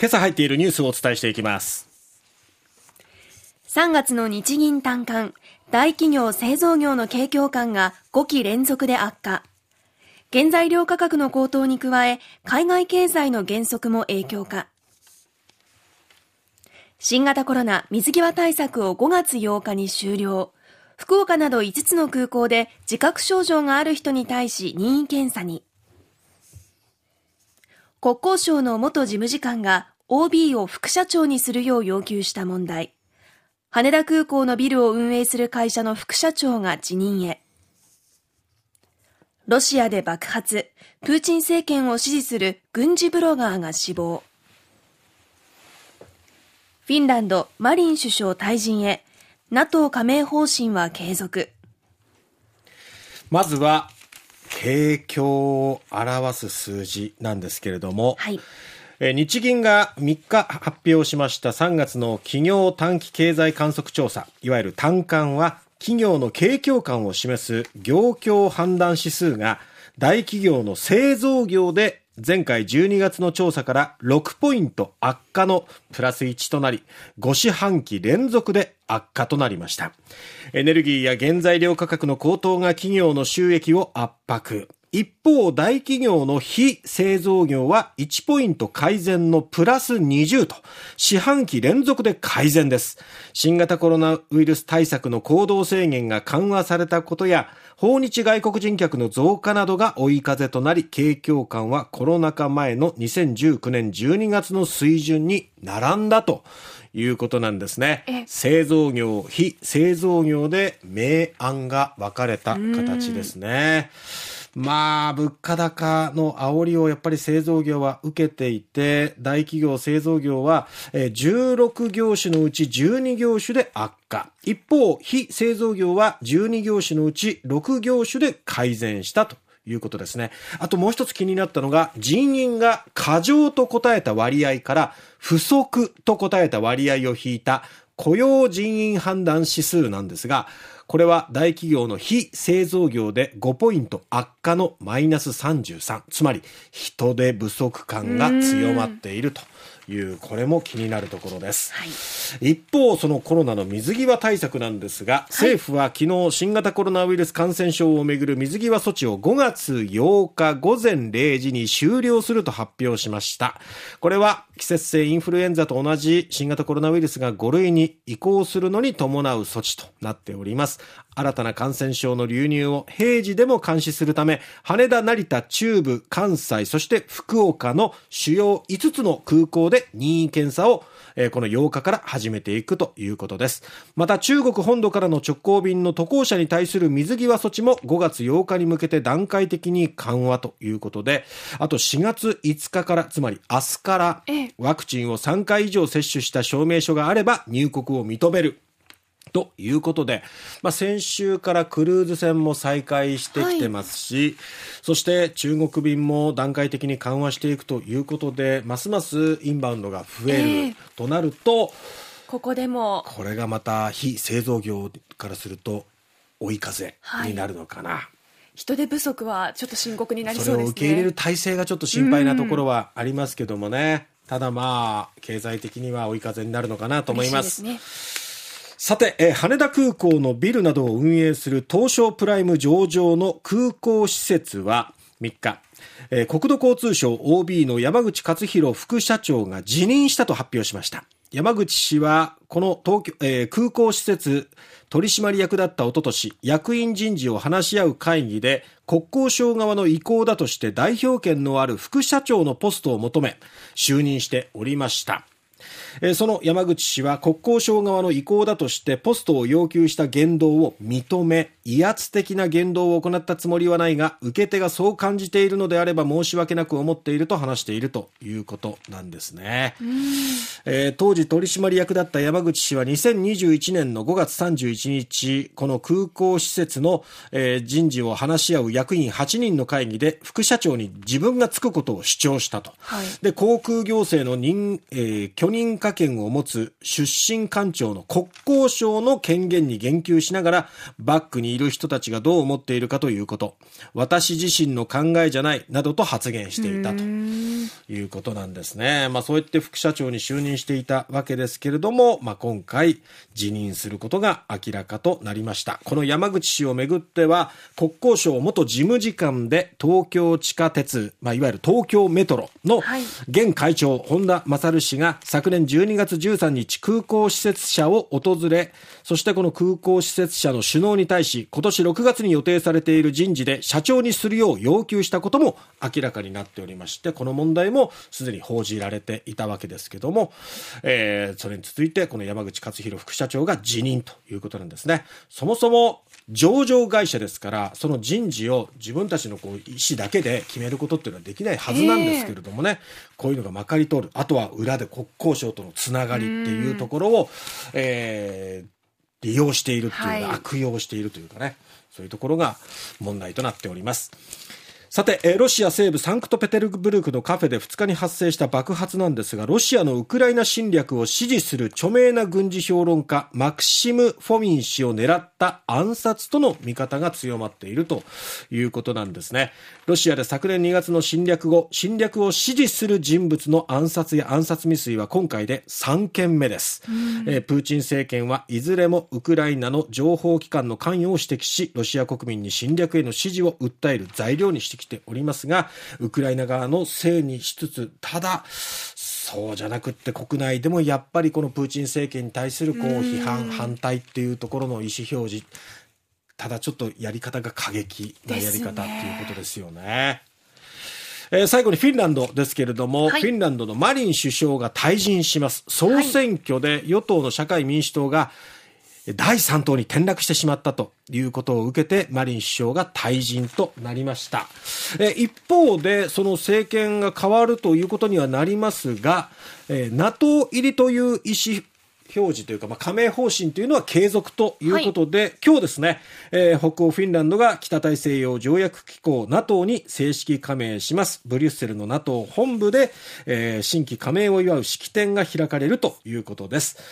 今朝入っているニュースをお伝えしていきます。3月の日銀短観大企業製造業の景況感が5期連続で悪化。原材料価格の高騰に加え海外経済の減速も影響か。新型コロナ水際対策を5月8日に終了。福岡など5つの空港で自覚症状がある人に対し任意検査に。国交省の元事務次官が OB を副社長にするよう要求した問題。羽田空港のビルを運営する会社の副社長が辞任へ。ロシアで爆発、プーチン政権を支持する軍事ブロガーが死亡。フィンランド、マリン首相退陣へ、NATO 加盟方針は継続。まずは景況を表す数字なんですけれども、はい、日銀が3日発表しました3月の企業短期経済観測調査、いわゆる短観は企業の景況感を示す業況判断指数が大企業の製造業で前回12月の調査から6ポイント悪化のプラス1となり、5四半期連続で悪化となりました。エネルギーや原材料価格の高騰が企業の収益を圧迫。一方、大企業の非製造業は1ポイント改善のプラス20と、四半期連続で改善です。新型コロナウイルス対策の行動制限が緩和されたことや、訪日外国人客の増加などが追い風となり、景況感はコロナ禍前の2019年12月の水準に並んだということなんですね。製造業、非製造業で明暗が分かれた形ですね。まあ、物価高の煽りをやっぱり製造業は受けていて、大企業製造業は16業種のうち12業種で悪化。一方、非製造業は12業種のうち6業種で改善したと。いうことですね。あともう一つ気になったのが、人員が過剰と答えた割合から不足と答えた割合を引いた雇用人員判断指数なんですが、これは大企業の非製造業で5ポイント悪化のマイナス33。つまり人手不足感が強まっていると。いうこれも気になるところです、はい、一方そのコロナの水際対策なんですが、政府は昨日新型コロナウイルス感染症をめぐる水際措置を5月8日午前0時に終了すると発表しました。これは季節性インフルエンザと同じ新型コロナウイルスが5類に移行するのに伴う措置となっております。新たな感染症の流入を平時でも監視するため、羽田、成田、中部、関西、そして福岡の主要5つの空港で任意検査をこの8日から始めていくということです。また中国本土からの直行便の渡航者に対する水際措置も5月8日に向けて段階的に緩和ということで、あと4月5日から、つまり明日からワクチンを3回以上接種した証明書があれば入国を認める。ということで、まあ、先週からクルーズ船も再開してきてますし、はい、そして中国便も段階的に緩和していくということで、ますますインバウンドが増えるとなると、えー、ここでもこれがまた非製造業からすると追い風になるのかな。はい人手不足はちょっと深刻になりそうですね。それを受け入れる体制がちょっと心配なところはありますけどもね。ただまあ、経済的には追い風になるのかなと思います。ね、さて、え羽田空港のビルなどを運営する東証プライム上場の空港施設は3日、え国土交通省 OB の山口勝弘副社長が辞任したと発表しました。山口氏は、この東京、えー、空港施設取締役だったおととし、役員人事を話し合う会議で、国交省側の意向だとして代表権のある副社長のポストを求め、就任しておりました。えその山口氏は国交省側の意向だとしてポストを要求した言動を認め、威圧的な言動を行ったつもりはないが、受け手がそう感じているのであれば申し訳なく思っていると話しているということなんですね。えー、当時取締役だった山口氏は2021年の5月31日、この空港施設の、えー、人事を話し合う役員8人の会議で副社長に自分がつくことを主張したと。はい、で、航空行政の人、えー、去許認可権を持つ出身官庁の国交省の権限に言及しながら、バックにいる人たちがどう思っているかということ、私自身の考えじゃない、などと発言していたということなんですね。まあそうやって副社長に就任していたわけですけれども、まあ今回辞任することが明らかとなりました。この山口氏をめぐっては、国交省元事務次官で東京地下鉄、まあいわゆる東京メトロの現会長、本田勝氏が昨年12月13日空港施設者を訪れ、そしてこの空港施設者の首脳に対し、今年6月に予定されている人事で社長にするよう要求したことも明らかになっておりまして、この問題もすでに報じられていたわけですけども、えー、それに続いてこの山口勝弘副社長が辞任ということなんですね。そもそも上場会社ですから、その人事を自分たちのこう意思だけで決めることっていうのはできないはずなんですけれどもね、こういうのがまかり通る。あとは裏で国交省とのつながりっていうところを、えー、利用しているっていうか、はい、悪用しているというかね、そういうところが問題となっております。さて、ロシア西部サンクトペテルブルクのカフェで2日に発生した爆発なんですが、ロシアのウクライナ侵略を支持する著名な軍事評論家、マクシム・フォミン氏を狙った暗殺との見方が強まっているということなんですね。ロシアで昨年2月の侵略後、侵略を支持する人物の暗殺や暗殺未遂は今回で3件目です。えプーチン政権はいずれもウクライナの情報機関の関与を指摘し、ロシア国民に侵略への支持を訴える材料にしてきておりますが、ウクライナ側のせいにしつつ、ただ、そうじゃなくって国内でもやっぱりこのプーチン政権に対するこう批判、反対っていうところの意思表示、ただちょっとやり方が過激なやり方っていうことですよね。えー、最後にフィンランドですけれども、はい、フィンランドのマリン首相が退陣します。総選挙で与党の社会民主党が第3党に転落してしまったということを受けて、マリン首相が退陣となりました。え一方で、その政権が変わるということにはなりますが、え NATO 入りという意思表示というか、まあ、加盟方針というのは継続ということで、はい、今日ですね、えー、北欧フィンランドが北大西洋条約機構 NATO に正式加盟します。ブリュッセルの NATO 本部で、えー、新規加盟を祝う式典が開かれるということです。